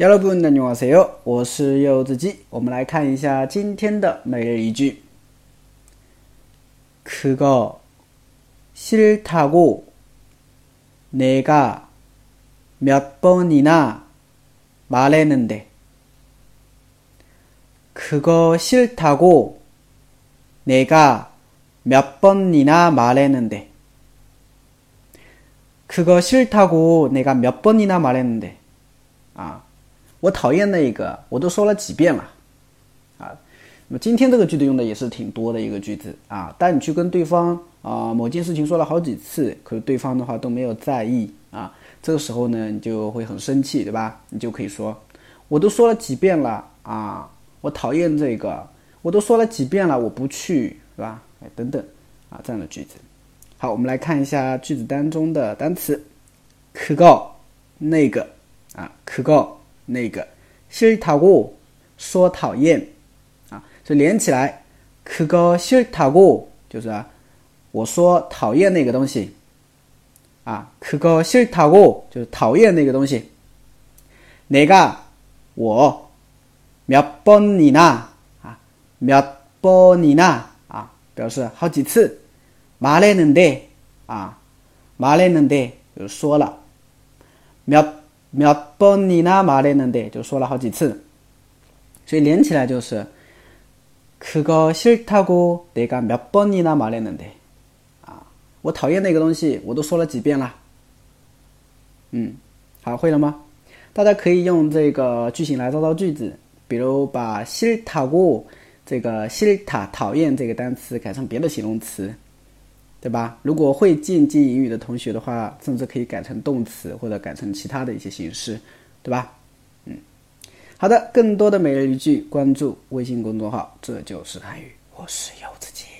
여러분 안녕하세요. 我是柚子鸡。我们来看一下今天的每日一句。그거싫다고내가몇번이나말했는데그거싫다고내가몇번이나말했는데그거싫다고내가몇번이나말했는데啊。 我讨厌那个，我都说了几遍了，啊，那么今天这个句子用的也是挺多的一个句子啊。当你去跟对方啊某件事情说了好几次，可是对方的话都没有在意啊，这个时候呢，你就会很生气，对吧？你就可以说，我都说了几遍了啊，我讨厌这个，我都说了几遍了，我不去，是吧？哎，等等啊，这样的句子。好，我们来看一下句子当中的单词，可告那个啊，可告。那个싫다고说讨厌啊，所以连起来，그거싫다고就是啊，我说讨厌那个东西啊，그거싫다고就是讨厌那个东西。내가我몇번이나啊，몇번이나啊，表示好几次。말했는데啊，말했는데就是说了。몇 몇번이나말했는 데， 就说了好几次，所以连起来就是그거싫다고내가몇번이나말했는 데， 啊，我讨厌那个东西，我都说了几遍了。嗯，好，会了吗？大家可以用这个句型来造造句子，比如把싫다고这个싫다讨厌这个单词改成别的形容词。 对吧？如果会间接引语的同学的话，甚至可以改成动词或者改成其他的一些形式，对吧？嗯，好的，更多的每日一句，关注微信公众号，这就是汉语，我是柚子姐。